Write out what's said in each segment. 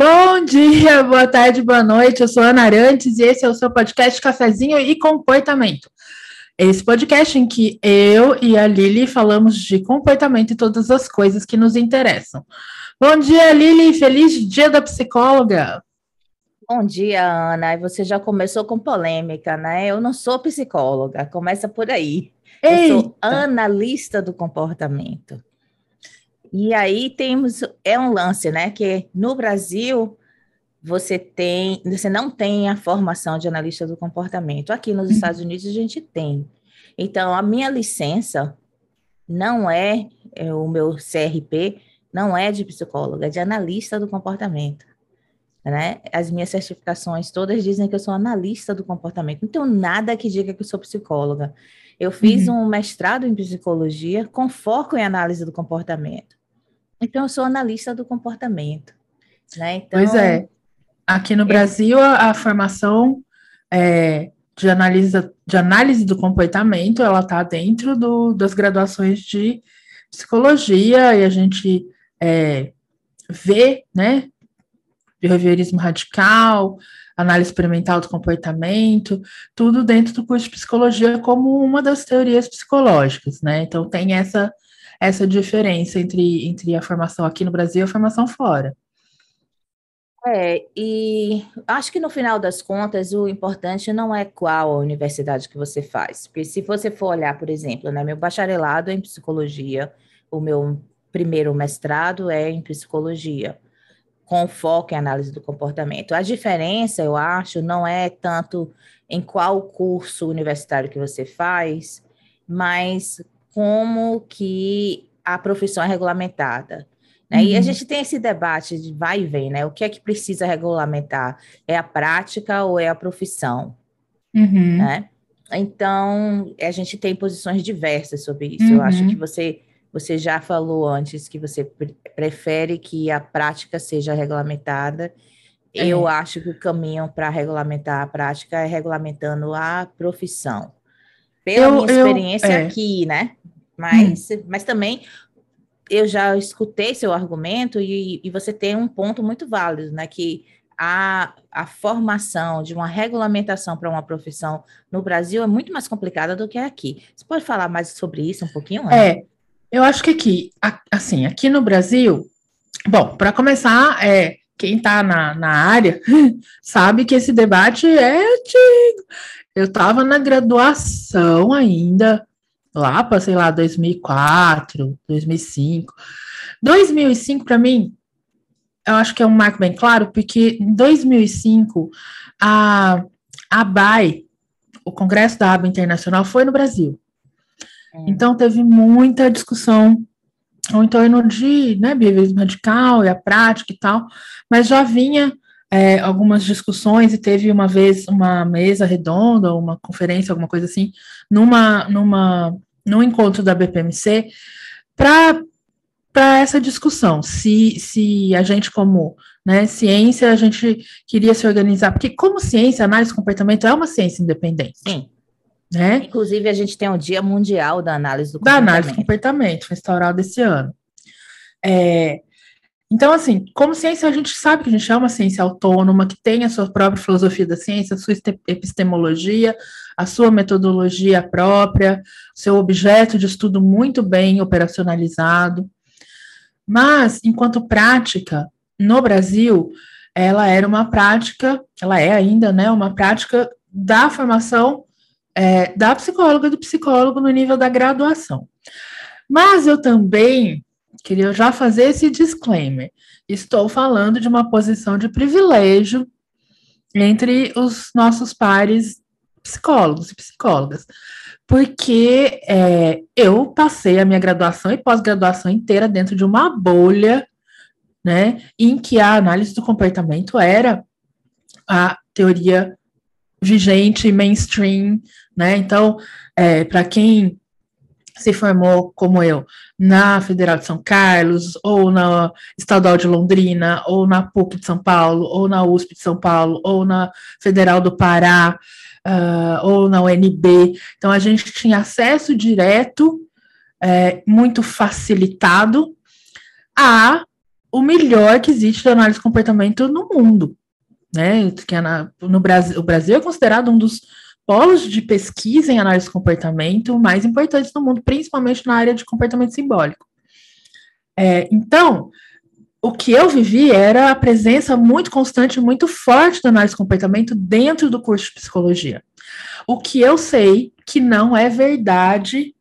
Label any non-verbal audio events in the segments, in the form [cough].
Bom dia, boa tarde, boa noite. Eu sou Ana Arantes e esse é o seu podcast Cafezinho e Comportamento. Esse podcast em que eu e a Lili falamos de comportamento e todas as coisas que nos interessam. Bom dia, Lili. Feliz dia da psicóloga. Bom dia, Ana. E você já começou com polêmica, né? Eu não sou psicóloga, começa por aí. Eita. Eu sou analista do comportamento. E aí temos, é um lance, né? Que no Brasil você tem, você não tem a formação de analista do comportamento. Aqui nos uhum. Estados Unidos a gente tem. Então, a minha licença não é, é o meu CRP, não é de psicóloga, é de analista do comportamento. Né? As minhas certificações todas dizem que eu sou analista do comportamento. Não tenho nada que diga que eu sou psicóloga. Eu fiz uhum. um mestrado em psicologia com foco em análise do comportamento. Então, eu sou analista do comportamento. Né? Então, pois é. Aqui no é... Brasil, a, a formação é, de, análise, de análise do comportamento, ela está dentro do, das graduações de psicologia, e a gente é, vê, né, behaviorismo radical, análise experimental do comportamento, tudo dentro do curso de psicologia como uma das teorias psicológicas, né? Então tem essa essa diferença entre, entre a formação aqui no Brasil e a formação fora. É, e acho que no final das contas o importante não é qual a universidade que você faz, porque se você for olhar, por exemplo, né, meu bacharelado é em psicologia, o meu primeiro mestrado é em psicologia, com foco em análise do comportamento. A diferença, eu acho, não é tanto em qual curso universitário que você faz, mas como que a profissão é regulamentada. Né? Uhum. E a uhum. gente tem esse debate de vai e vem, né? O que é que precisa regulamentar? É a prática ou é a profissão? Uhum. Né? Então, a gente tem posições diversas sobre isso. Uhum. Eu acho que uhum. você, você já falou antes que você prefere que a prática seja regulamentada. É. Eu acho que o caminho para regulamentar a prática é regulamentando a profissão. Pela eu, minha experiência eu, é. aqui, né? Mas, hum. mas também eu já escutei seu argumento e, e você tem um ponto muito válido, né? Que a, a formação de uma regulamentação para uma profissão no Brasil é muito mais complicada do que aqui. Você pode falar mais sobre isso um pouquinho? Ana? É, eu acho que aqui, assim, aqui no Brasil, bom, para começar, é, quem está na, na área [laughs] sabe que esse debate é antigo. Eu estava na graduação ainda, lá para, sei lá, 2004, 2005. 2005, para mim, eu acho que é um marco bem claro, porque em 2005, a, a ABAI, o Congresso da ABA Internacional, foi no Brasil. É. Então, teve muita discussão em torno de né, behaviorismo radical e a prática e tal, mas já vinha é, algumas discussões e teve uma vez uma mesa redonda, uma conferência, alguma coisa assim, numa, numa no encontro da BPMC para essa discussão, se, se a gente, como né, ciência, a gente queria se organizar, porque como ciência, análise de comportamento é uma ciência independente. Sim. Né? Inclusive, a gente tem o Dia Mundial da Análise do Comportamento. Da análise do comportamento, foi instaurado esse ano. É, então, assim, como ciência, a gente sabe que a gente é uma ciência autônoma, que tem a sua própria filosofia da ciência, a sua epistemologia, a sua metodologia própria, seu objeto de estudo muito bem operacionalizado. Mas, enquanto prática, no Brasil, ela era uma prática, ela é ainda, né, uma prática da formação é, da psicóloga e do psicólogo no nível da graduação. Mas eu também queria já fazer esse disclaimer. Estou falando de uma posição de privilégio entre os nossos pares psicólogos e psicólogas, porque é, eu passei a minha graduação e pós-graduação inteira dentro de uma bolha, né, em que a análise do comportamento era a teoria vigente, mainstream, né, então, é, para quem se formou, como eu, na Federal de São Carlos, ou na Estadual de Londrina, ou na PUC de São Paulo, ou na USP de São Paulo, ou na Federal do Pará, uh, ou na UNB. Então, a gente tinha acesso direto, é, muito facilitado, a o melhor que existe de análise de comportamento no mundo, né? Que é na, no Brasil, o Brasil é considerado um dos polos de pesquisa em análise de comportamento mais importantes do mundo, principalmente na área de comportamento simbólico. É, então, o que eu vivi era a presença muito constante, muito forte da análise de comportamento dentro do curso de psicologia. O que eu sei que não é verdade,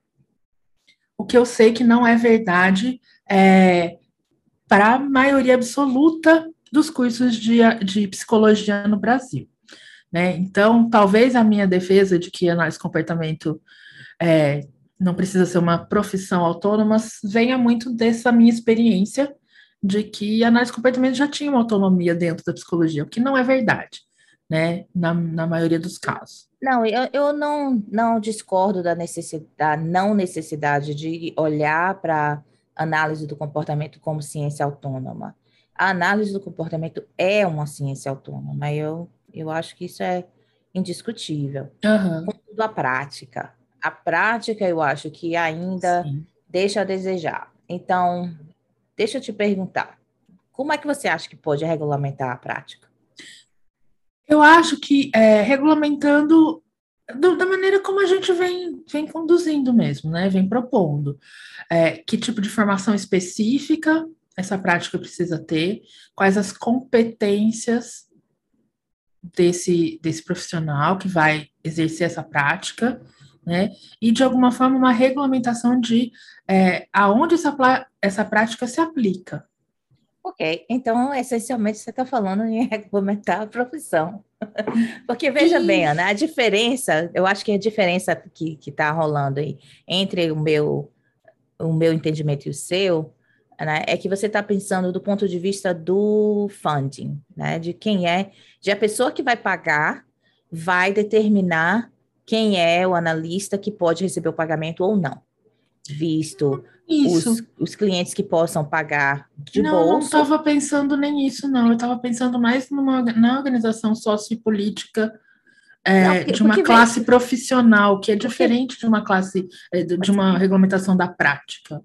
o que eu sei que não é verdade é, para a maioria absoluta dos cursos de, de psicologia no Brasil. Né? Então, talvez a minha defesa de que análise de comportamento é, não precisa ser uma profissão autônoma venha muito dessa minha experiência de que a análise comportamento já tinha uma autonomia dentro da psicologia, o que não é verdade, né? Na, na maioria dos casos. Não, eu, eu não, não discordo da necessidade, da não necessidade de olhar para análise do comportamento como ciência autônoma. A análise do comportamento é uma ciência autônoma, eu, eu acho que isso é indiscutível. Uhum. Contudo, a prática. A prática, eu acho que ainda Sim. deixa a desejar. Então, deixa eu te perguntar, como é que você acha que pode regulamentar a prática? Eu acho que é, regulamentando do, da maneira como a gente vem, vem conduzindo mesmo, né? Vem propondo. É, que tipo de formação específica essa prática precisa ter, quais as competências desse, desse profissional que vai exercer essa prática, né? E de alguma forma uma regulamentação de é, aonde essa, essa prática se aplica. Ok, então essencialmente você está falando em [laughs] regulamentar a profissão. [laughs] Porque veja bem, Ana, a diferença, eu acho que a diferença que está rolando aí entre o meu, o meu entendimento e o seu, né, é que você está pensando do ponto de vista do funding, né, de quem é, de a pessoa que vai pagar vai determinar quem é o analista que pode receber o pagamento ou não, visto os, os, clientes que possam pagar de não, bolsa. Não, estava pensando nem isso, não. Eu estava pensando mais numa, na organização sociopolítica é, não, porque, de uma classe vem... profissional, que é diferente porque... de uma classe, é, de uma regulamentação da prática.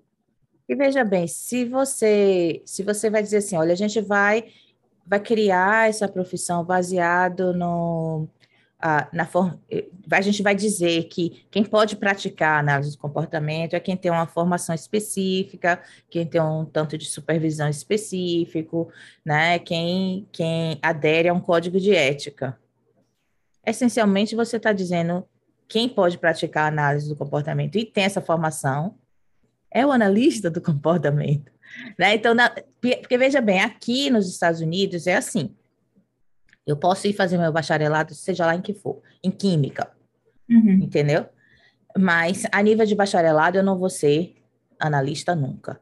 E veja bem, se você, se você vai dizer assim, olha, a gente vai, vai criar essa profissão baseado no, na forma, eh, a gente vai dizer que quem pode praticar análise de comportamento é quem tem uma formação específica, quem tem um tanto de supervisão específico, né? Quem, quem adere a um código de ética. Essencialmente, você está dizendo quem pode praticar análise do comportamento e tem essa formação é o analista do comportamento. Né? Então, na, porque veja bem, aqui nos Estados Unidos é assim eu posso ir fazer meu bacharelado, seja lá em que for, em química, uhum. entendeu? Mas a nível de bacharelado eu não vou ser analista nunca.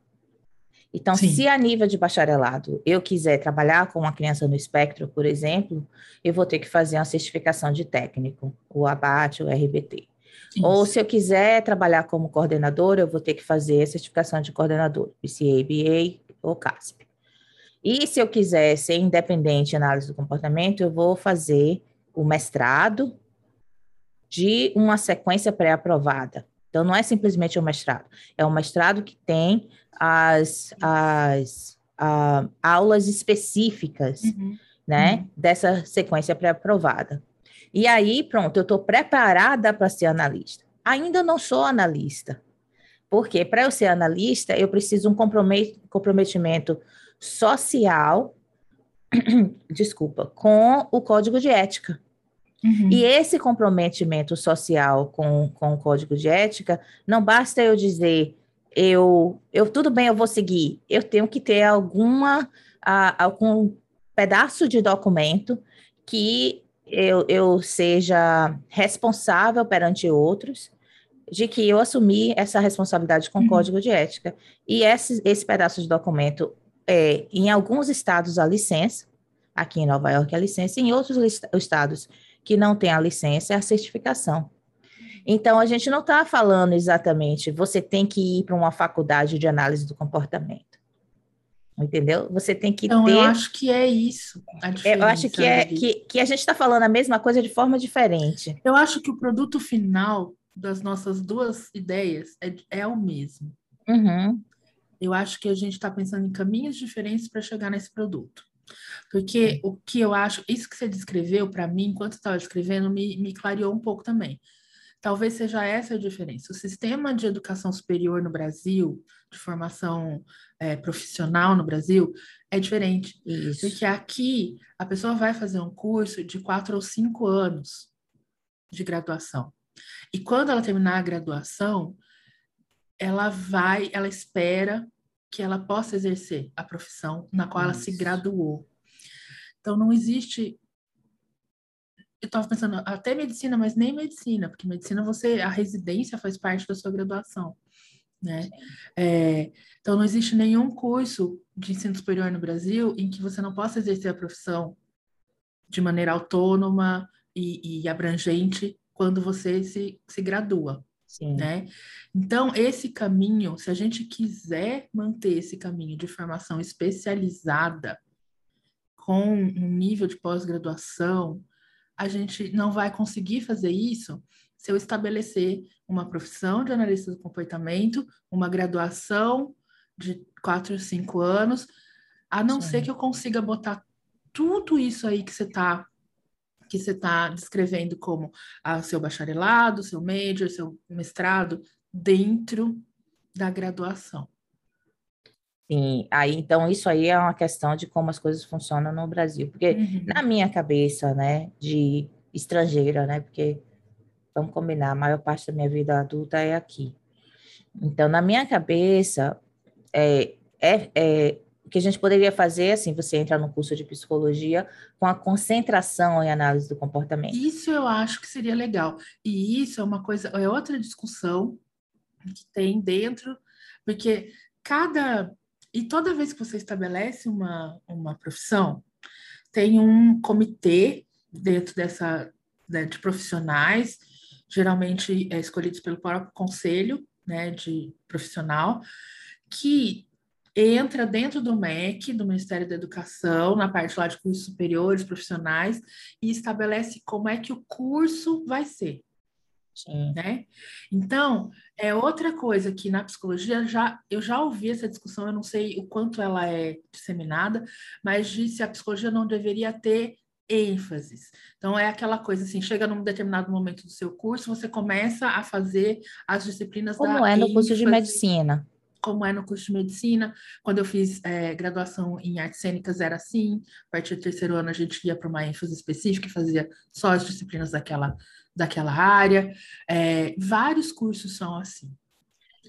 Então, Sim. se a nível de bacharelado eu quiser trabalhar com uma criança no espectro, por exemplo, eu vou ter que fazer uma certificação de técnico, o ABAT, o RBT. Isso. Ou se eu quiser trabalhar como coordenador, eu vou ter que fazer a certificação de coordenador, PCA, BA ou CASP. E se eu quiser ser independente em análise do comportamento, eu vou fazer o mestrado de uma sequência pré-aprovada. Então, não é simplesmente o um mestrado, é um mestrado que tem as, as uh, aulas específicas, uhum. né, uhum. dessa sequência pré-aprovada. E aí, pronto, eu estou preparada para ser analista. Ainda não sou analista, porque para eu ser analista, eu preciso um comprometimento social, [clears throat] desculpa, com o código de ética. Uhum. E esse comprometimento social com, com o código de ética, não basta eu dizer, eu, eu tudo bem, eu vou seguir. Eu tenho que ter alguma, a, algum pedaço de documento que eu, eu seja responsável perante outros de que eu assumi essa responsabilidade com o uhum. código de ética. E esse, esse pedaço de documento é, em alguns estados a licença, aqui em Nova York a licença, em outros estados que não tem a licença é a certificação. Então, a gente não está falando exatamente, você tem que ir para uma faculdade de análise do comportamento. Entendeu? Você tem que então, ter. Eu acho que é isso. É, eu acho que é que, que a gente está falando a mesma coisa de forma diferente. Eu acho que o produto final das nossas duas ideias é, é o mesmo. Uhum eu acho que a gente está pensando em caminhos diferentes para chegar nesse produto. Porque o que eu acho, isso que você descreveu para mim, enquanto estava escrevendo, me, me clareou um pouco também. Talvez seja essa a diferença. O sistema de educação superior no Brasil, de formação é, profissional no Brasil, é diferente. Isso. Porque aqui a pessoa vai fazer um curso de quatro ou cinco anos de graduação. E quando ela terminar a graduação, ela vai, ela espera que ela possa exercer a profissão na qual Isso. ela se graduou. Então, não existe. Eu estava pensando até medicina, mas nem medicina, porque medicina você a residência faz parte da sua graduação, né? É, então, não existe nenhum curso de ensino superior no Brasil em que você não possa exercer a profissão de maneira autônoma e, e abrangente quando você se, se gradua. Sim. Né? Então, esse caminho, se a gente quiser manter esse caminho de formação especializada, com um nível de pós-graduação, a gente não vai conseguir fazer isso se eu estabelecer uma profissão de analista do comportamento, uma graduação de quatro, cinco anos, a não Sim. ser que eu consiga botar tudo isso aí que você está que você está descrevendo como a seu bacharelado, seu major, seu mestrado, dentro da graduação. Sim, aí então isso aí é uma questão de como as coisas funcionam no Brasil, porque uhum. na minha cabeça, né, de estrangeira, né, porque vamos combinar, a maior parte da minha vida adulta é aqui. Então, na minha cabeça, é, é, é que a gente poderia fazer, assim, você entra no curso de psicologia com a concentração em análise do comportamento. Isso eu acho que seria legal. E isso é uma coisa, é outra discussão que tem dentro, porque cada. E toda vez que você estabelece uma, uma profissão, tem um comitê dentro dessa né, de profissionais, geralmente é, escolhidos pelo próprio conselho né, de profissional, que entra dentro do MEC, do Ministério da Educação, na parte lá de cursos superiores, profissionais, e estabelece como é que o curso vai ser. Sim. Né? Então, é outra coisa que na psicologia já eu já ouvi essa discussão, eu não sei o quanto ela é disseminada, mas disse a psicologia não deveria ter ênfases. Então é aquela coisa assim, chega num determinado momento do seu curso, você começa a fazer as disciplinas Como da é no ênfase. curso de medicina como é no curso de medicina. Quando eu fiz é, graduação em artes cênicas, era assim. A partir do terceiro ano, a gente ia para uma ênfase específica e fazia só as disciplinas daquela, daquela área. É, vários cursos são assim.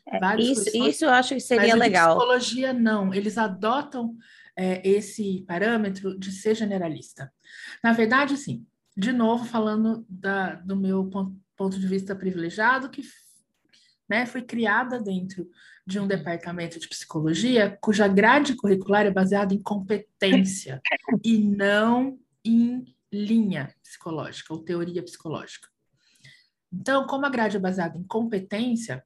É, isso, isso eu acho que seria legal. psicologia, não. Eles adotam é, esse parâmetro de ser generalista. Na verdade, sim. De novo, falando da, do meu ponto, ponto de vista privilegiado, que né, fui criada dentro de um departamento de psicologia cuja grade curricular é baseada em competência [laughs] e não em linha psicológica ou teoria psicológica. Então, como a grade é baseada em competência,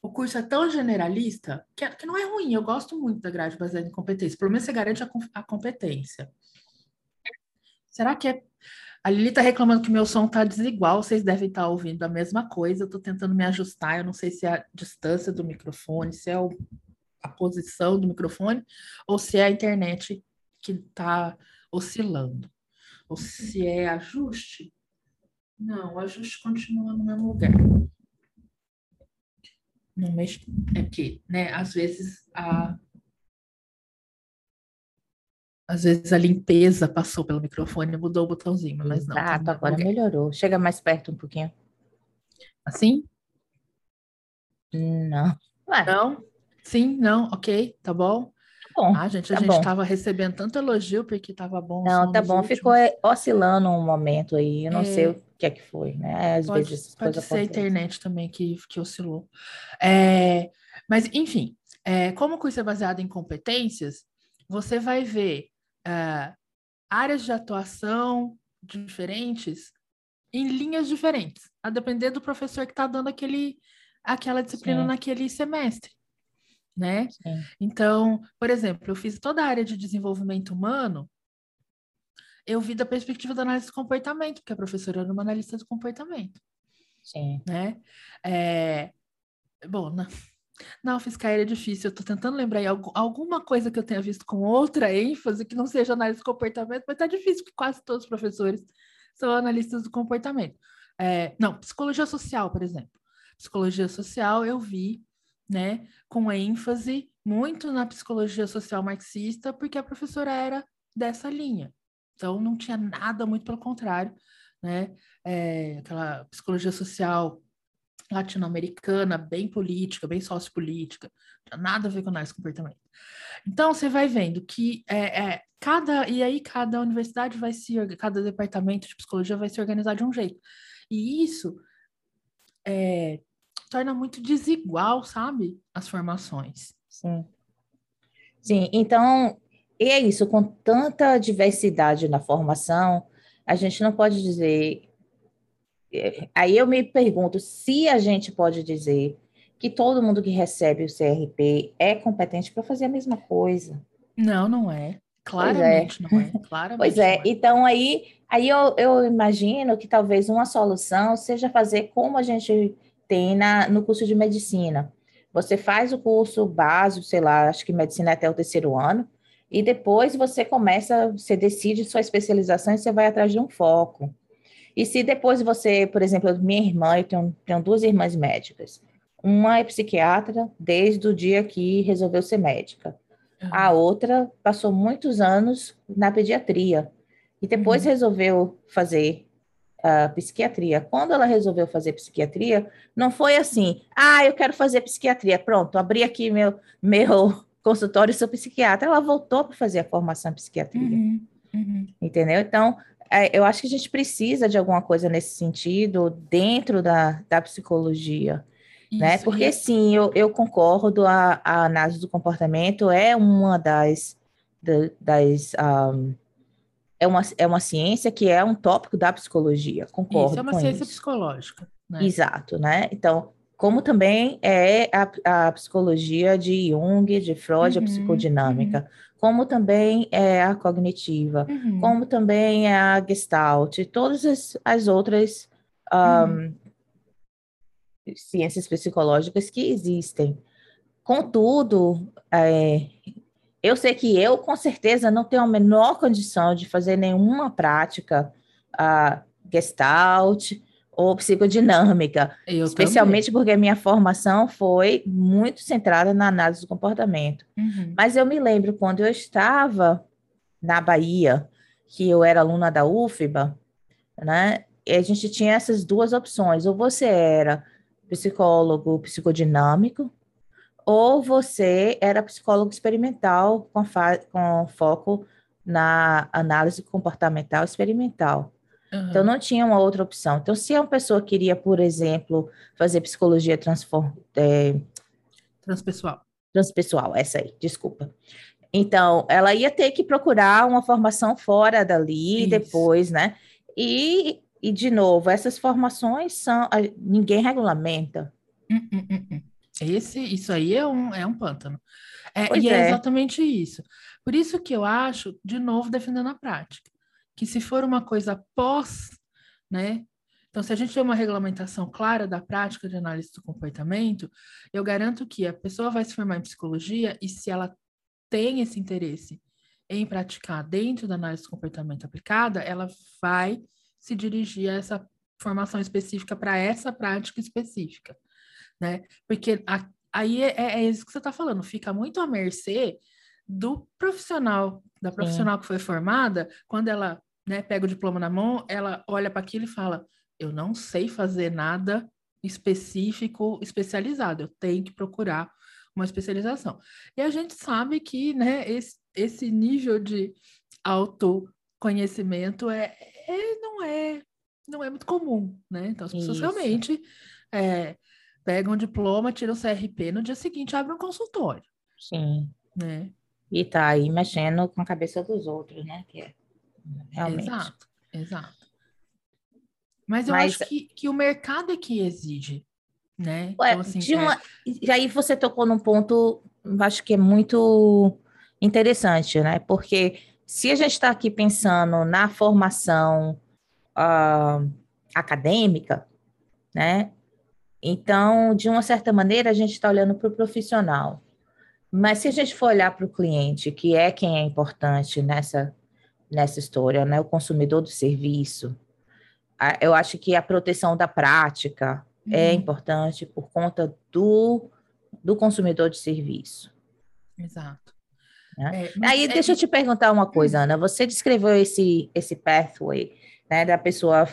o curso é tão generalista que, é, que não é ruim. Eu gosto muito da grade baseada em competência. Pelo menos você garante a, a competência. Será que é a Lili está reclamando que meu som está desigual, vocês devem estar tá ouvindo a mesma coisa. Eu estou tentando me ajustar, eu não sei se é a distância do microfone, se é o, a posição do microfone, ou se é a internet que está oscilando. Ou se é ajuste. Não, o ajuste continua no mesmo lugar. Não mexe. É que, né, às vezes a às vezes a limpeza passou pelo microfone e mudou o botãozinho, mas não. Ah, tá agora melhorou. Chega mais perto um pouquinho. Assim? Não. Não? Sim, não, ok, tá bom. Tá bom. Ah, gente, a tá gente estava recebendo tanto elogio porque estava bom. Não, tá bom. Últimos. Ficou é, oscilando um momento aí. Eu não é... sei o que é que foi, né? Às pode, vezes pode ser a internet também que, que oscilou. É, mas, enfim, é, como o curso é baseado em competências, você vai ver uh, áreas de atuação diferentes em linhas diferentes, a depender do professor que está dando aquele, aquela disciplina Sim. naquele semestre. Né? Sim. Então, por exemplo, eu fiz toda a área de desenvolvimento humano, eu vi da perspectiva da análise do comportamento, porque a professora era uma analista do comportamento. Sim. Né? É, bom, na, Não, fiscal é difícil. Eu estou tentando lembrar aí alguma coisa que eu tenha visto com outra ênfase que não seja análise do comportamento, mas tá difícil, porque quase todos os professores são analistas do comportamento. É, não, psicologia social, por exemplo. Psicologia social eu vi, né, com ênfase muito na psicologia social marxista, porque a professora era dessa linha. Então não tinha nada muito pelo contrário, né? É, aquela psicologia social latino-americana, bem política, bem sociopolítica, nada a ver com análise comportamento. Então você vai vendo que é, é, cada e aí cada universidade vai se cada departamento de psicologia vai se organizar de um jeito e isso é, torna muito desigual, sabe, as formações. Sim. Sim, então, e é isso, com tanta diversidade na formação, a gente não pode dizer. É, aí eu me pergunto se a gente pode dizer que todo mundo que recebe o CRP é competente para fazer a mesma coisa. Não, não é. [laughs] Claramente pois é. não é. Claramente pois é. é. Então aí, aí eu, eu imagino que talvez uma solução seja fazer como a gente tem na, no curso de medicina. Você faz o curso básico, sei lá, acho que medicina é até o terceiro ano, e depois você começa, você decide sua especialização e você vai atrás de um foco. E se depois você, por exemplo, minha irmã, eu tenho, tenho duas irmãs médicas. Uma é psiquiatra desde o dia que resolveu ser médica. Uhum. A outra passou muitos anos na pediatria e depois uhum. resolveu fazer uh, psiquiatria. Quando ela resolveu fazer psiquiatria, não foi assim, ah, eu quero fazer psiquiatria, pronto, abri aqui meu, meu [laughs] consultório, sou psiquiatra. Ela voltou para fazer a formação em psiquiatria. Uhum. Uhum. Entendeu? Então, eu acho que a gente precisa de alguma coisa nesse sentido dentro da, da psicologia. Isso, né? Porque sim, eu, eu concordo, a, a análise do comportamento é uma das, das um, é uma, é uma ciência que é um tópico da psicologia, concordo Isso é uma ciência isso. psicológica. Né? Exato, né? Então, como também é a, a psicologia de Jung, de Freud, uhum, a psicodinâmica, uhum. Como também é a cognitiva, uhum. como também é a Gestalt, todas as, as outras um, ciências psicológicas que existem. Contudo, é, eu sei que eu, com certeza, não tenho a menor condição de fazer nenhuma prática uh, gestalt ou psicodinâmica, eu especialmente também. porque a minha formação foi muito centrada na análise do comportamento. Uhum. Mas eu me lembro quando eu estava na Bahia, que eu era aluna da UFBA, né? E a gente tinha essas duas opções, ou você era psicólogo psicodinâmico, ou você era psicólogo experimental com, com foco na análise comportamental experimental. Uhum. Então, não tinha uma outra opção. Então, se uma pessoa queria, por exemplo, fazer psicologia transform, é... transpessoal. Transpessoal, essa aí, desculpa. Então, ela ia ter que procurar uma formação fora dali Isso. depois, né? E, e, de novo, essas formações são. Ninguém regulamenta. Hum, hum, hum, hum. Esse, isso aí é um, é um pântano. É, e é. é exatamente isso. Por isso que eu acho, de novo, defendendo a prática, que se for uma coisa pós, né? Então, se a gente tem uma regulamentação clara da prática de análise do comportamento, eu garanto que a pessoa vai se formar em psicologia e se ela tem esse interesse em praticar dentro da análise do comportamento aplicada, ela vai se dirigir a essa formação específica para essa prática específica né? Porque a, aí é, é, isso que você está falando, fica muito à mercê do profissional, da profissional Sim. que foi formada, quando ela né, pega o diploma na mão, ela olha para aquilo e fala: Eu não sei fazer nada específico, especializado, eu tenho que procurar uma especialização. E a gente sabe que né, esse, esse nível de autoconhecimento é, é, não é não é muito comum, né? Então as pessoas Isso. realmente é, pega um diploma, tira o CRP, no dia seguinte abre um consultório. Sim. Né? E tá aí mexendo com a cabeça dos outros, né? Que é, realmente. Exato, exato. Mas eu Mas... acho que, que o mercado é que exige, né? Ué, então, assim, de uma... é... E aí você tocou num ponto, acho que é muito interessante, né? Porque se a gente está aqui pensando na formação uh, acadêmica, né? Então, de uma certa maneira, a gente está olhando para o profissional. Mas se a gente for olhar para o cliente, que é quem é importante nessa, nessa história, né? o consumidor do serviço, eu acho que a proteção da prática é uhum. é importante por conta do, do consumidor de serviço. Exato. Né? É, Aí, é, deixa eu te perguntar uma coisa. Ana. Você descreveu esse, esse pathway, né, da pessoa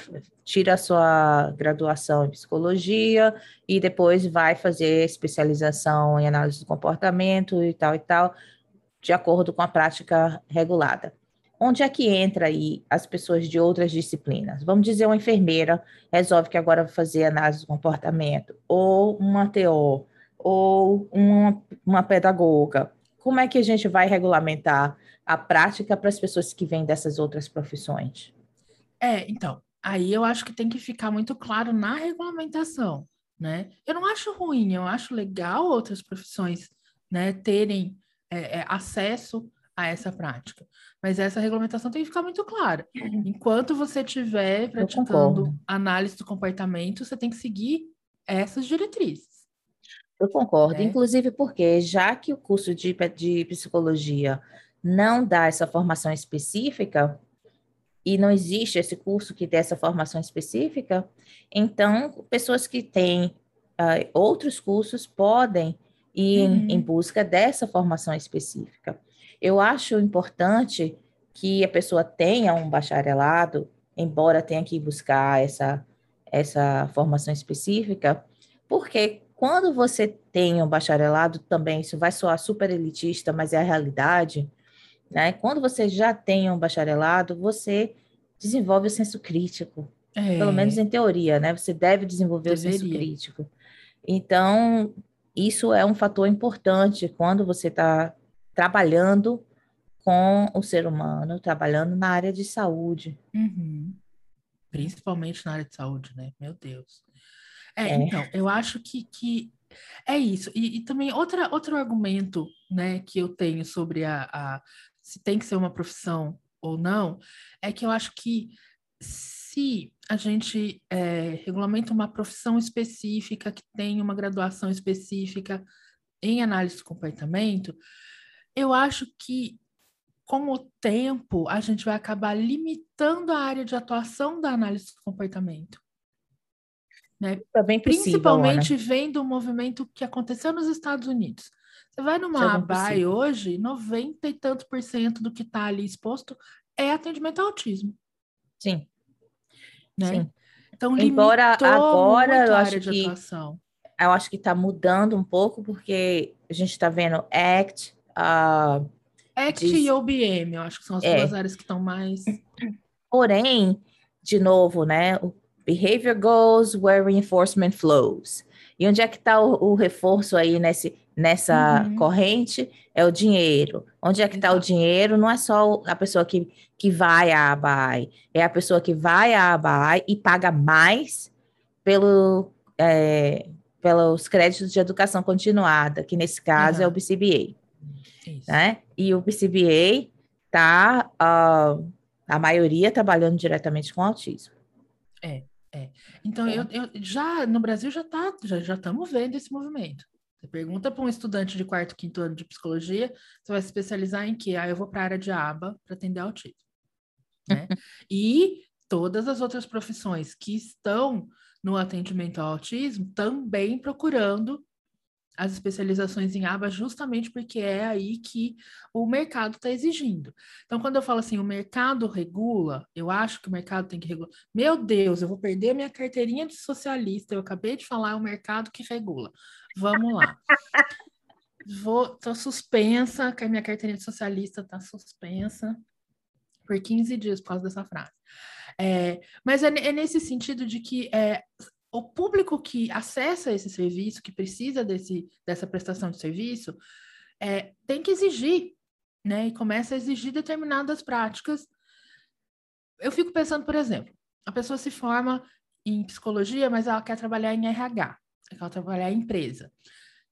tira a sua graduação em psicologia e depois vai fazer especialização em análise do comportamento e tal e tal, de acordo com a prática regulada. Onde é que entra aí as pessoas de outras disciplinas? Vamos dizer, uma enfermeira resolve que agora vai fazer análise do comportamento, ou uma TO, ou uma, uma pedagoga. Como é que a gente vai regulamentar a prática para as pessoas que vêm dessas outras profissões? É, então, aí eu acho que tem que ficar muito claro na regulamentação, né? Eu não acho ruim, eu acho legal outras profissões, né, terem é, é, acesso a essa prática. Mas essa regulamentação tem que ficar muito clara. Enquanto você estiver praticando análise do comportamento, você tem que seguir essas diretrizes. Eu concordo, né? inclusive porque já que o curso de, de psicologia não dá essa formação específica, e não existe esse curso que dê essa formação específica, então pessoas que têm uh, outros cursos podem ir uhum. em busca dessa formação específica. Eu acho importante que a pessoa tenha um bacharelado, embora tenha que buscar essa, essa formação específica, porque quando você tem um bacharelado, também isso vai soar super elitista, mas é a realidade, né? Quando você já tem um bacharelado, você desenvolve o senso crítico. É. Pelo menos em teoria, né? Você deve desenvolver Deveria. o senso crítico. Então, isso é um fator importante quando você está trabalhando com o ser humano, trabalhando na área de saúde. Uhum. Principalmente na área de saúde, né? Meu Deus. É, é. então, eu acho que, que é isso. E, e, também outra, outro argumento né, que eu tenho sobre a, a se tem que ser uma profissão ou não, é que eu acho que se a gente é, regulamenta uma profissão específica, que tem uma graduação específica em análise do comportamento, eu acho que com o tempo a gente vai acabar limitando a área de atuação da análise do comportamento. Né? É possível, Principalmente vendo o movimento que aconteceu nos Estados Unidos. Você vai numa ABAI hoje, 90 e tantos por cento do que está ali exposto é atendimento ao autismo. Sim. Né? Sim. Então, Embora agora eu acho que eu acho que está mudando um pouco, porque a gente está vendo ACT. Uh, ACT diz... e OBM, eu acho que são as é. duas áreas que estão mais. Porém, de novo, né? O behavior goes where reinforcement flows. E onde é que está o, o, reforço aí nesse, nessa uhum. corrente? É o dinheiro. Onde é que está o dinheiro? Não é só a pessoa que, que vai à ABAI, é a pessoa que vai à ABAI e paga mais pelo, é, pelos créditos de educação continuada, que nesse caso uhum. é o BCBA. Né? E o BCBA está, uh, a maioria, trabalhando diretamente com autismo. É. É. Então, é. Eu, eu, já no Brasil já tá, já já estamos vendo esse movimento. Você pergunta para um estudante de quarto, quinto ano de psicologia, você vai se especializar em quê? Ah, eu vou para a área de aba para atender autismo. Né? [laughs] e todas as outras profissões que estão no atendimento ao autismo também procurando as especializações em aba justamente porque é aí que o mercado está exigindo. Então, quando eu falo assim, o mercado regula, eu acho que o mercado tem que regular. Meu Deus, eu vou perder a minha carteirinha de socialista. Eu acabei de falar, é o mercado que regula. Vamos lá. Vou, tô suspensa, que a minha carteirinha de socialista está suspensa por 15 dias por causa dessa frase. É, mas é, é, nesse sentido de que é, o público que acessa esse serviço, que precisa desse, dessa prestação de serviço, é, tem que exigir, né? E começa a exigir determinadas práticas. Eu fico pensando, por exemplo, a pessoa se forma em psicologia, mas ela quer trabalhar em RH, ela quer trabalhar em empresa.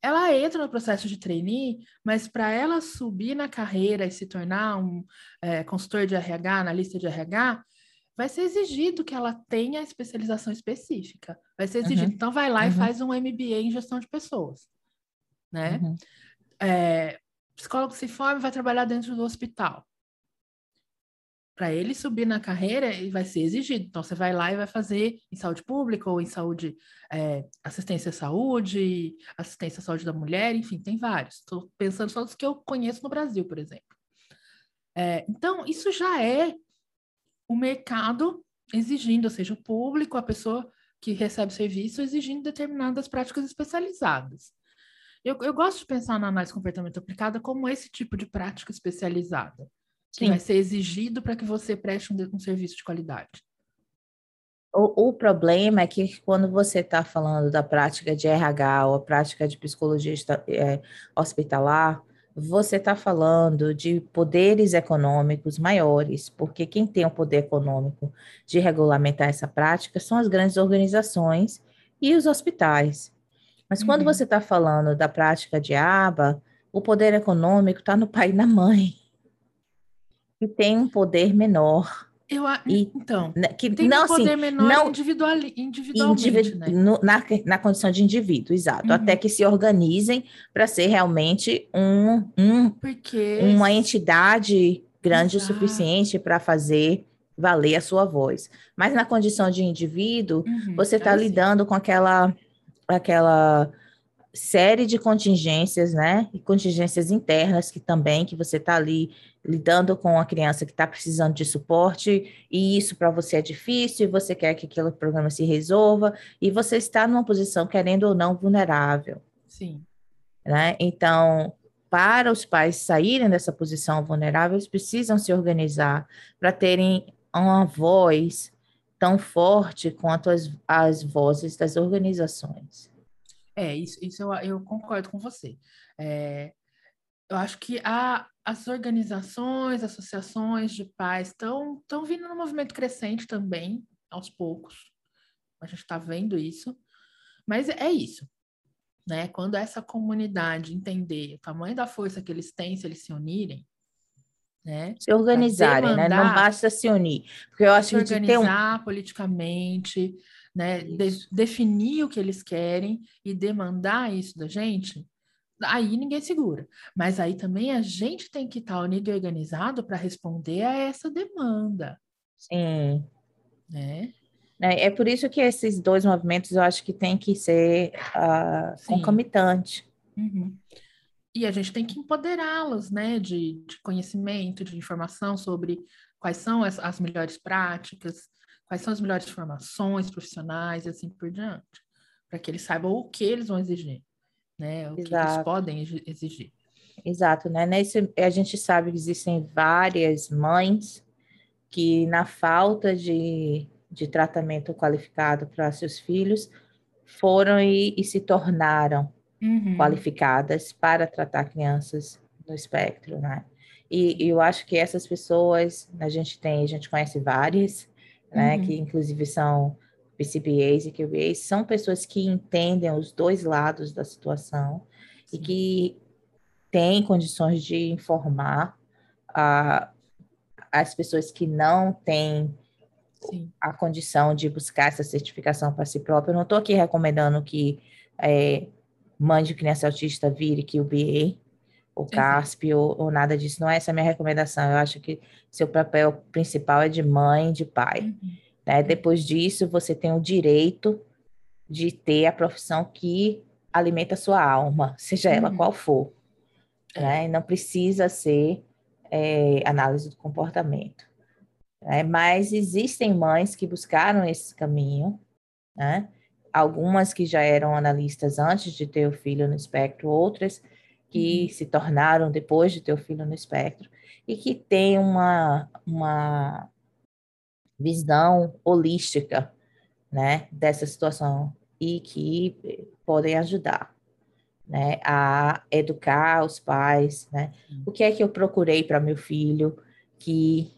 Ela entra no processo de trainee, mas para ela subir na carreira e se tornar um é, consultor de RH, analista de RH, vai ser exigido que ela tenha especialização específica. Vai ser exigido. Uhum. Então, vai lá uhum. e faz um MBA em gestão de pessoas, né? Uhum. É, psicólogo se forma e vai trabalhar dentro do hospital. Para ele subir na carreira, vai ser exigido. Então, você vai lá e vai fazer em saúde pública ou em saúde, é, assistência à saúde, assistência à saúde da mulher, enfim, tem vários. Estou pensando só dos que eu conheço no Brasil, por exemplo. É, então, isso já é o mercado exigindo, ou seja, o público, a pessoa que recebe serviço, exigindo determinadas práticas especializadas. Eu, eu gosto de pensar na análise comportamento aplicada como esse tipo de prática especializada, Sim. que vai ser exigido para que você preste um, um serviço de qualidade. O, o, problema é que quando você está falando da prática de RH ou a prática de psicologia é, hospitalar, você está falando de poderes econômicos maiores, porque quem tem o poder econômico de regulamentar essa prática são as grandes organizações e os hospitais. Mas quando uhum. você está falando da prática de aba, o poder econômico está no pai e na mãe, que tem um poder menor. Eu, e, então, né, que tem não, um poder assim, menor não, individual, individualmente, individu né? no, na, na condição de indivíduo, exato. Uhum. Até que se organizem para ser realmente um, um, Porque... uma entidade grande exato. o suficiente para fazer valer a sua voz. Mas na condição de indivíduo, uhum, você está é assim. lidando com aquela, aquela série de contingências, né? E contingências internas que também que você está ali lidando com a criança que está precisando de suporte, e isso para você é difícil, e você quer que aquele problema se resolva, e você está numa posição, querendo ou não, vulnerável. Sim. Né? Então, para os pais saírem dessa posição vulnerável, eles precisam se organizar para terem uma voz tão forte quanto as, as vozes das organizações. É, isso, isso eu, eu concordo com você. É, eu acho que a, as organizações, associações de pais estão vindo num movimento crescente também, aos poucos. A gente está vendo isso. Mas é isso. Né? Quando essa comunidade entender o tamanho da força que eles têm se eles se unirem, né? Se organizarem, né? Não basta se unir. Porque eu acho que organizar um... politicamente, né? De, definir o que eles querem e demandar isso da gente, aí ninguém segura. Mas aí também a gente tem que estar unido e organizado para responder a essa demanda. Sim. Né? É, é por isso que esses dois movimentos eu acho que tem que ser uh, concomitante. Uhum. E a gente tem que empoderá-los, né, de, de, conhecimento, de informação sobre quais são as, as melhores práticas, quais são as melhores formações profissionais e assim por diante, para que eles saibam o que eles vão exigir né? O Exato. que eles podem exigir. Exato, né? Nesse, a gente sabe que existem várias mães que, na falta de, de tratamento qualificado para seus filhos, foram e, e se tornaram uhum. qualificadas para tratar crianças no espectro, né? E, e, eu acho que essas pessoas, a gente tem, a gente conhece várias, né? Uhum. Que inclusive são PCBAs e QBAs são pessoas que entendem os dois lados da situação e que têm condições de informar a, as pessoas que não têm Sim. a condição de buscar essa certificação para si própria. Eu não estou aqui recomendando que é, mãe de criança autista vire QBA, ou CASP, ou, ou, nada disso. Não é essa a minha recomendação. Eu acho que seu papel principal é de mãe, de pai. Uhum. Né? Depois disso, você tem o direito de ter a profissão que alimenta a sua alma, seja ela uhum. qual for. É. Né? Não precisa ser é, análise do comportamento. Né? Mas existem mães que buscaram esse caminho, né? algumas que já eram analistas antes de ter o filho no espectro, outras que uhum. se tornaram depois de ter o filho no espectro, e que têm uma, uma visão holística, né, dessa situação e que podem ajudar, né, a educar os pais, né, o que é que eu procurei para meu filho que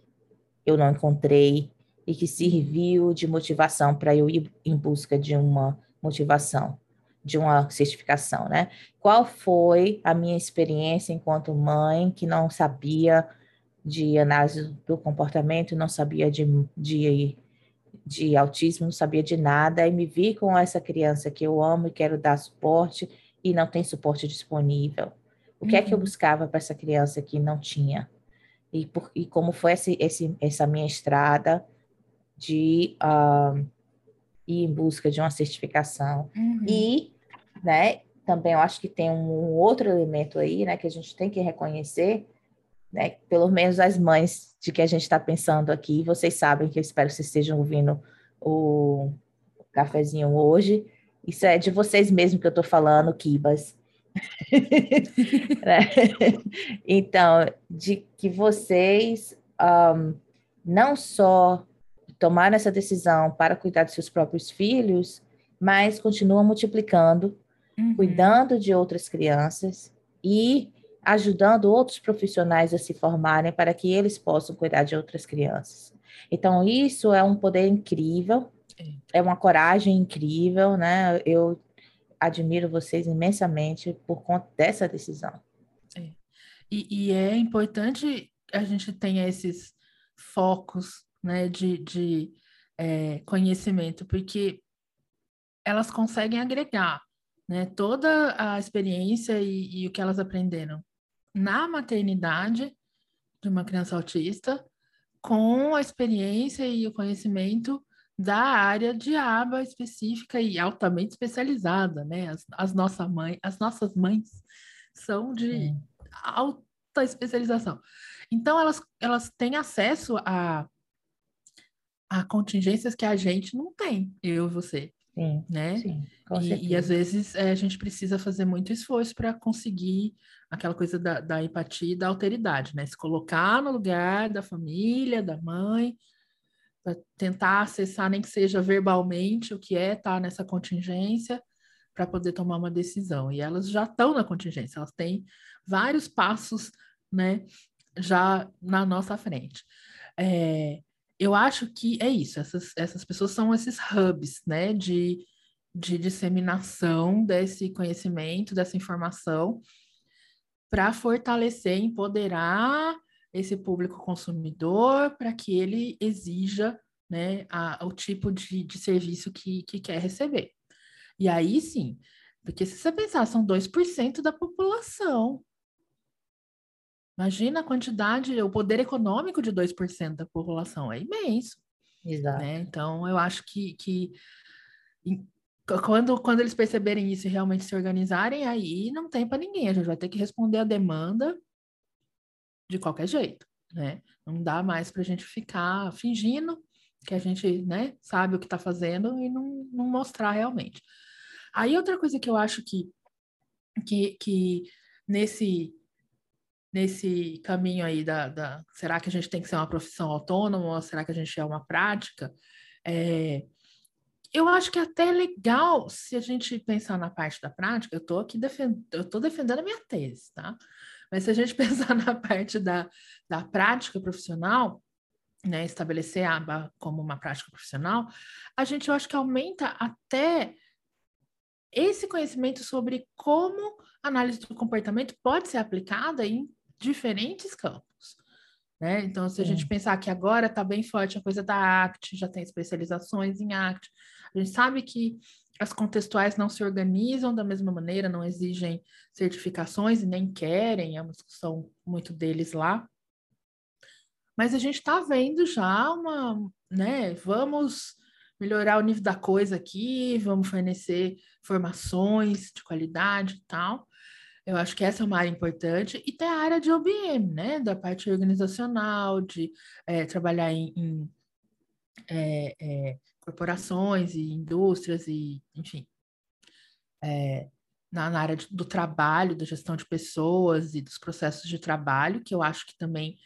eu não encontrei e que serviu de motivação para eu ir em busca de uma motivação, de uma certificação, né? Qual foi a minha experiência enquanto mãe que não sabia de análise do comportamento, não sabia de, de, de autismo, não sabia de nada, e me vi com essa criança que eu amo e quero dar suporte, e não tem suporte disponível. O que uhum. é que eu uhum. buscava para essa criança que não tinha? E, por, e como foi esse, esse, essa minha estrada de uh, ir em busca de uma certificação. Uhum. E, né, também eu acho que tem um outro elemento aí, né, que a gente tem que reconhecer, né, pelo menos as mães de que a gente está pensando aqui, vocês sabem que eu espero que vocês estejam ouvindo o cafezinho hoje. Isso é de vocês mesmo que eu estou falando, Kibas. Né? [laughs] então, de que vocês um, não só tomaram essa decisão para cuidar de seus próprios filhos, mas continuam multiplicando, uhum. cuidando de outras crianças e ajudando outros profissionais a se formarem para que eles possam cuidar de outras crianças. Então, isso é um poder incrível, é, é uma coragem incrível, né? Eu admiro vocês imensamente por conta dessa decisão. É. E, e, é importante a gente tenha esses focos né, de, de é, conhecimento, porque elas conseguem agregar né, toda a experiência e, e o que elas aprenderam na maternidade de uma criança autista com a experiência e o conhecimento da área de aba específica e altamente especializada, né? As, as, nossa mãe, as nossas mães são de é. alta especialização. Então, elas, elas têm acesso a, a contingências que a gente não tem, eu e você. Sim, né? Sim, e, e, às vezes é, a gente precisa fazer muito esforço para conseguir aquela coisa da, da empatia e da alteridade, né? Se colocar no lugar da família, da mãe, para tentar acessar, nem que seja verbalmente, o que é estar tá nessa contingência, para poder tomar uma decisão. E elas já estão na contingência, elas têm vários passos, né, já na nossa frente. É, eu acho que é isso, essas, essas pessoas são esses hubs, né, de, de disseminação desse conhecimento, dessa informação, para fortalecer, empoderar esse público consumidor para que ele exija né, a, o tipo de, de serviço que, que quer receber. E aí sim, porque se você pensar, são 2% da população. Imagina a quantidade, o poder econômico de 2% da população, é imenso. Exato. Né? Então, eu acho que, que quando, quando eles perceberem isso e realmente se organizarem, aí não tem para ninguém. A gente vai ter que responder a demanda de qualquer jeito, né? Não dá mais para a gente ficar fingindo que a gente, né, sabe o que está fazendo e não, não mostrar realmente. Aí outra coisa que eu acho que, que, que nesse nesse caminho aí da, da, será que a gente tem que ser uma profissão autônoma ou será que a gente é uma prática? É, eu acho que é até legal se a gente pensar na parte da prática, eu estou aqui defendendo, eu estou defendendo a minha tese, tá? Mas se a gente [laughs] pensar na parte da, da prática profissional, né, estabelecer a aba como uma prática profissional, a gente eu acho que aumenta até esse conhecimento sobre como a análise do comportamento pode ser aplicada em diferentes campos. Né? Então, se a gente pensar que agora está bem forte a coisa da ACT, já tem especializações em ACT, a gente sabe que as contextuais não se organizam da mesma maneira, não exigem certificações e nem querem, é uma discussão muito deles lá. Mas a gente está vendo já uma, né? Vamos melhorar o nível da coisa aqui, vamos fornecer formações de qualidade e tal. Eu acho que essa é uma área importante. E tem a área de OBM, né? Da parte organizacional, de é, trabalhar em, em é, é, corporações e indústrias e, enfim, na, na, área de, do trabalho, da gestão de pessoas e dos processos de trabalho, que eu acho que também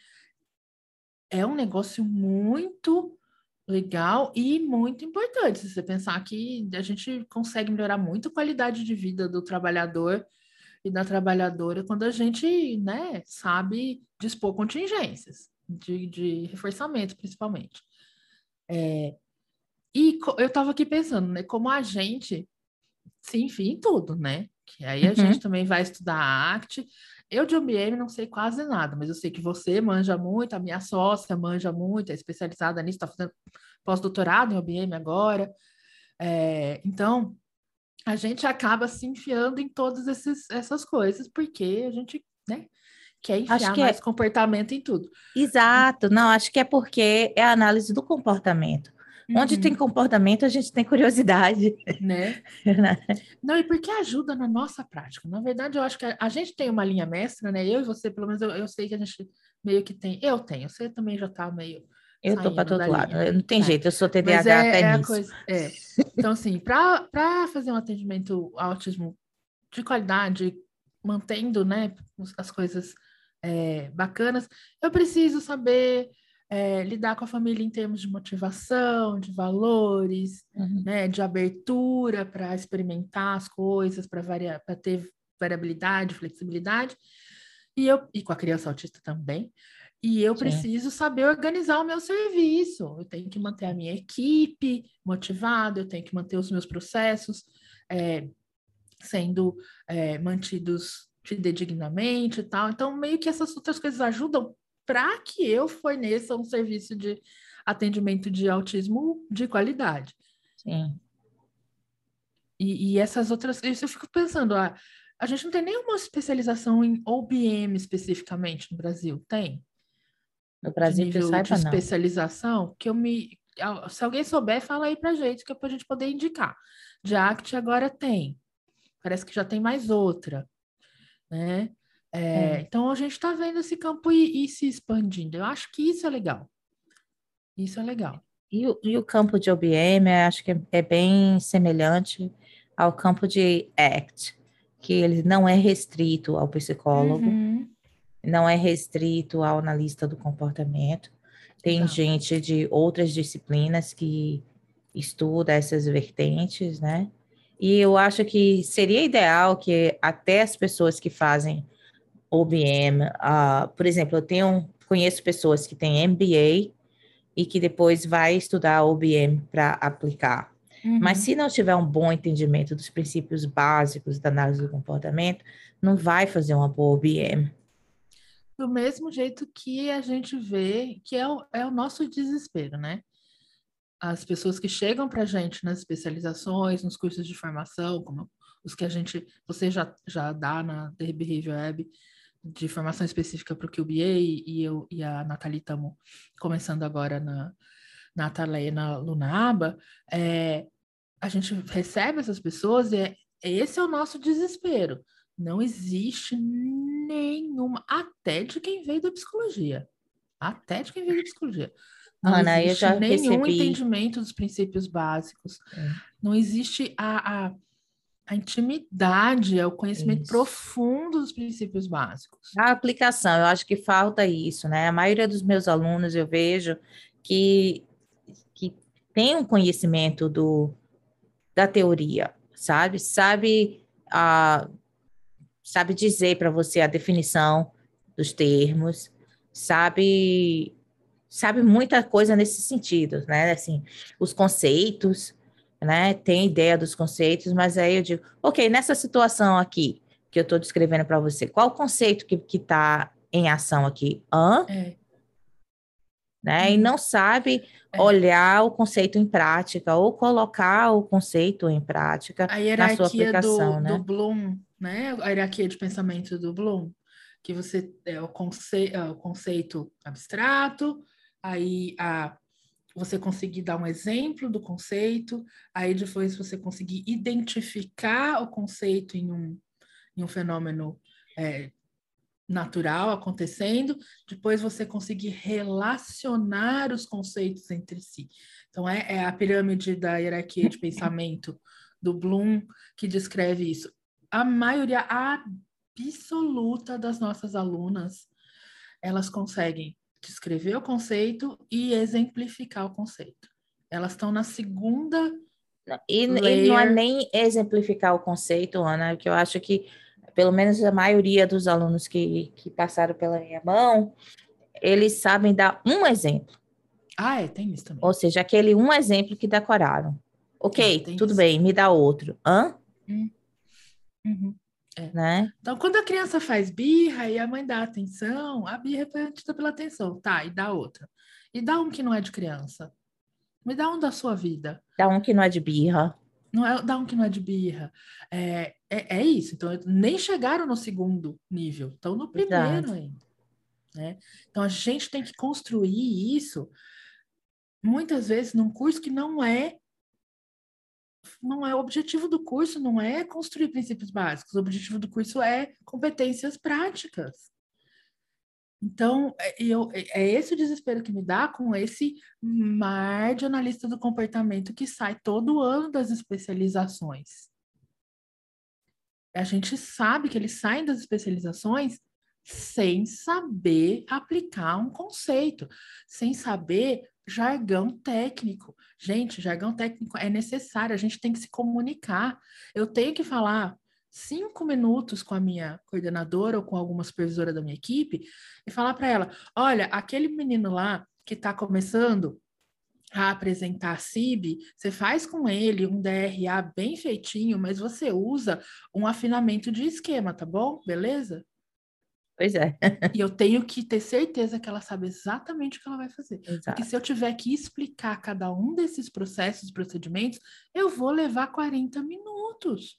é um negócio muito legal e muito importante. Se você pensar que a gente consegue melhorar muito a qualidade de vida do trabalhador e da trabalhadora quando a gente, né, sabe dispor contingências de, de reforçamento, principalmente. É, e eu estava aqui pensando, né, como a gente se enfia em tudo, né? Que aí a uhum. gente também vai estudar a ACT Eu de OBM não sei quase nada, mas eu sei que você manja muito, a minha sócia manja muito, é especializada nisso, está fazendo pós-doutorado em OBM agora. É, então, a gente acaba se enfiando em todas esses, essas coisas, porque a gente, né, quer enfiar que mais é... comportamento em tudo. Exato, não, acho que é porque é a análise do comportamento. Uhum. Onde tem comportamento, a gente tem curiosidade. Né? [laughs] Não, e porque ajuda na nossa prática. Na verdade, eu acho que a, a, gente tem uma linha mestra, né? Eu e você, pelo menos, eu, eu sei que a gente meio que tem. Eu tenho, você também já está meio. Eu tô para todo lado, não tem é. jeito, eu sou TDAH Mas é, até é nisso. Coisa, é. [laughs] Então, assim, para fazer um atendimento autismo de qualidade, mantendo né, as coisas é, bacanas, eu preciso saber é, lidar com a família em termos de motivação, de valores, uhum. né, de abertura para experimentar as coisas, para varia ter variabilidade, flexibilidade, e, eu, e com a criança autista também. E eu Sim. preciso saber organizar o meu serviço. Eu tenho que manter a minha equipe motivada, eu tenho que manter os meus processos é, sendo é, mantidos fidedignamente e tal. Então, meio que essas outras coisas ajudam para que eu forneça um serviço de atendimento de autismo de qualidade. Sim. E, e essas outras, isso eu fico pensando, ah, a gente não tem nenhuma especialização em OBM especificamente no Brasil, tem? No Brasil, de nível saiba, de especialização, não. que eu me, se alguém souber, fala aí pra gente, que é pra gente poder indicar. De ACT agora tem, parece que já tem mais outra, né? É, é. Então a gente está vendo esse campo ir, ir, se expandindo. Eu acho que isso é legal. Isso é legal. E, o, e o campo de OBM, acho que é, é, bem semelhante ao campo de ACT, que ele não é restrito ao psicólogo, uhum. Não é restrito ao analista do comportamento. Tem Exato. gente de outras disciplinas que estuda essas vertentes, né? E eu acho que seria ideal que até as pessoas que fazem OBM. Uh, ah, por exemplo, eu tenho, conheço pessoas que têm MBA e que depois vai estudar OBM para aplicar. Uhum. Mas se não tiver um bom entendimento dos princípios básicos da análise do comportamento, não vai fazer uma boa OBM. Do mesmo jeito que a gente vê que é o, é o nosso desespero, né? As pessoas que chegam para a gente nas especializações, nos cursos de formação, como os que a gente, você já, já dá na The Behavior Web, de formação específica para o QBA e eu e a Nathalie estamos começando agora na, na na Lunaba, é, a gente recebe essas pessoas e é, esse é o nosso desespero. Não existe nenhuma, até de quem veio da psicologia. Até de quem veio da psicologia. Não Ana, existe nenhum recebi... entendimento dos princípios básicos. É. Não existe a, a a intimidade, é o conhecimento isso. profundo dos princípios básicos. A aplicação, eu acho que falta isso, né? A maioria dos meus alunos eu vejo que, que tem um conhecimento do, da teoria, sabe? Sabe, a, sabe dizer para você a definição dos termos, sabe sabe muita coisa nesse sentido, né? Assim, os conceitos, né, tem ideia dos conceitos, mas aí eu digo, ok, nessa situação aqui que eu estou descrevendo para você, qual o conceito que está em ação aqui? Hã? É. Né? E uhum. não sabe é. olhar o conceito em prática ou colocar o conceito em prática na sua aplicação, do, né? do Bloom, né? A hierarquia de pensamento do Bloom, que você é o, conce, é o conceito abstrato, aí a você conseguir dar um exemplo do conceito, aí depois você conseguir identificar o conceito em um, em um fenômeno é, natural acontecendo, depois você conseguir relacionar os conceitos entre si. Então, é, é a pirâmide da hierarquia de pensamento do Bloom que descreve isso. A maioria absoluta das nossas alunas, elas conseguem descrever o conceito e exemplificar o conceito. Elas estão na segunda. E, e, não é nem exemplificar o conceito, Ana, que eu acho que, pelo menos a maioria dos alunos que, que passaram pela minha mão, eles sabem dar um exemplo. Ah, é, tem isso também. Ou seja, aquele um exemplo que decoraram. Ok, é, tudo isso. bem, me dá outro. Hã? Hum. Uhum. É. Né? Então, quando a criança faz birra e a mãe dá atenção, a birra é representida pela atenção. Tá, e dá outra. E dá um que não é de criança. Me dá um da sua vida. Dá um que não é de birra. Não é, dá um que não é de birra. É, é, é isso. Então, nem chegaram no segundo nível. Estão no primeiro Exato. ainda. Né? Então, a gente tem que construir isso muitas vezes num curso que não é não é o objetivo do curso não é construir princípios básicos, o objetivo do curso é competências práticas. Então, é, eu, é, é esse o desespero que me dá com esse mar de analista do comportamento que sai todo ano das especializações. A gente sabe que eles saem das especializações sem saber aplicar um conceito, sem saber jargão técnico. Gente, jargão técnico é necessário, a gente tem que se comunicar. Eu tenho que falar cinco minutos com a minha coordenadora ou com alguma supervisora da minha equipe e falar para ela: olha, aquele menino lá que está começando a apresentar a CIB, você faz com ele um DRA bem feitinho, mas você usa um afinamento de esquema, tá bom? Beleza? Pois é. e eu tenho que ter certeza que ela sabe exatamente o que ela vai fazer. Exato. Porque se eu tiver que explicar cada um desses processos, procedimentos, eu vou levar 40 minutos.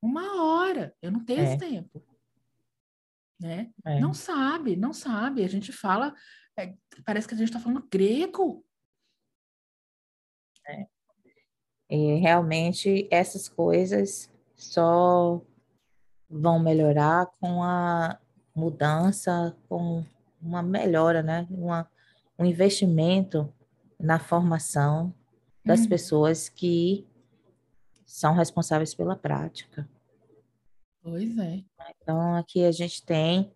Uma hora. Eu não tenho é. esse tempo. Né? É. Não sabe, não sabe. A gente fala, é, parece que a gente está falando grego. É. E realmente essas coisas só vão melhorar com a mudança, com uma melhora, né? Uma, um investimento na formação das uhum. pessoas que são responsáveis pela prática. Pois é. Então, aqui a gente tem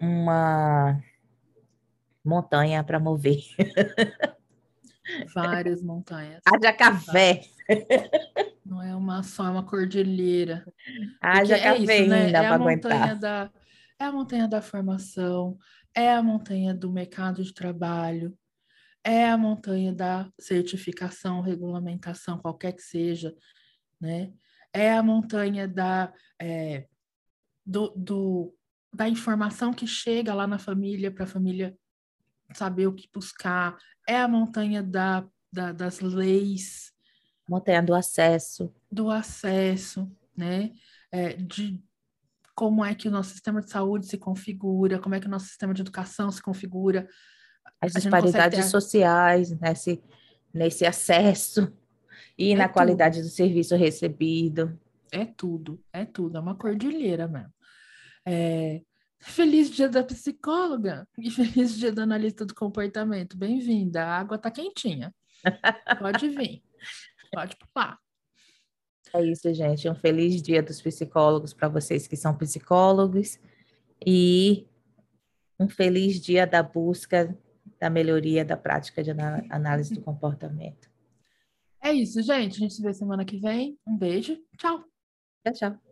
uma montanha para mover. Várias montanhas. [laughs] Haja café. Não é uma só, é uma cordilheira. Haja café é isso, né? É a montanha da é a montanha da formação, é a montanha do mercado de trabalho, é a montanha da certificação, regulamentação, qualquer que seja, né? É a montanha da, é, do, do, da informação que chega lá na família para a família saber o que buscar, é a montanha da, da, das leis. Montanha do acesso. Do acesso, né? É, de como é que o nosso sistema de saúde se configura, como é que o nosso sistema de educação se configura. As disparidades ter... sociais nesse, nesse acesso e é na tudo. qualidade do serviço recebido. É tudo, é tudo, é uma cordilheira mesmo. É, Feliz dia da psicóloga e [laughs] feliz dia do analista do comportamento. Bem-vinda. A água tá quentinha. Pode vir. Pode pular. É isso, gente. Um feliz dia dos psicólogos para vocês que são psicólogos e um feliz dia da busca da melhoria da prática de análise do comportamento. É isso, gente. A gente se vê semana que vem. Um beijo. Tchau. Tchau, tchau.